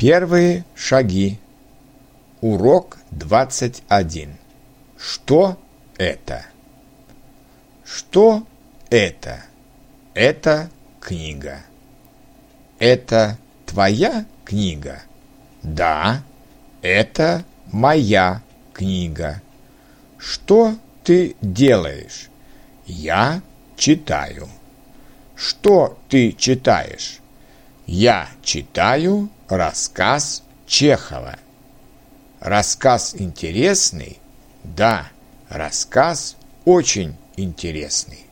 Первые шаги. Урок 21. Что это? Что это? Это книга. Это твоя книга? Да, это моя книга. Что ты делаешь? Я читаю. Что ты читаешь? Я читаю рассказ Чехова. Рассказ интересный? Да, рассказ очень интересный.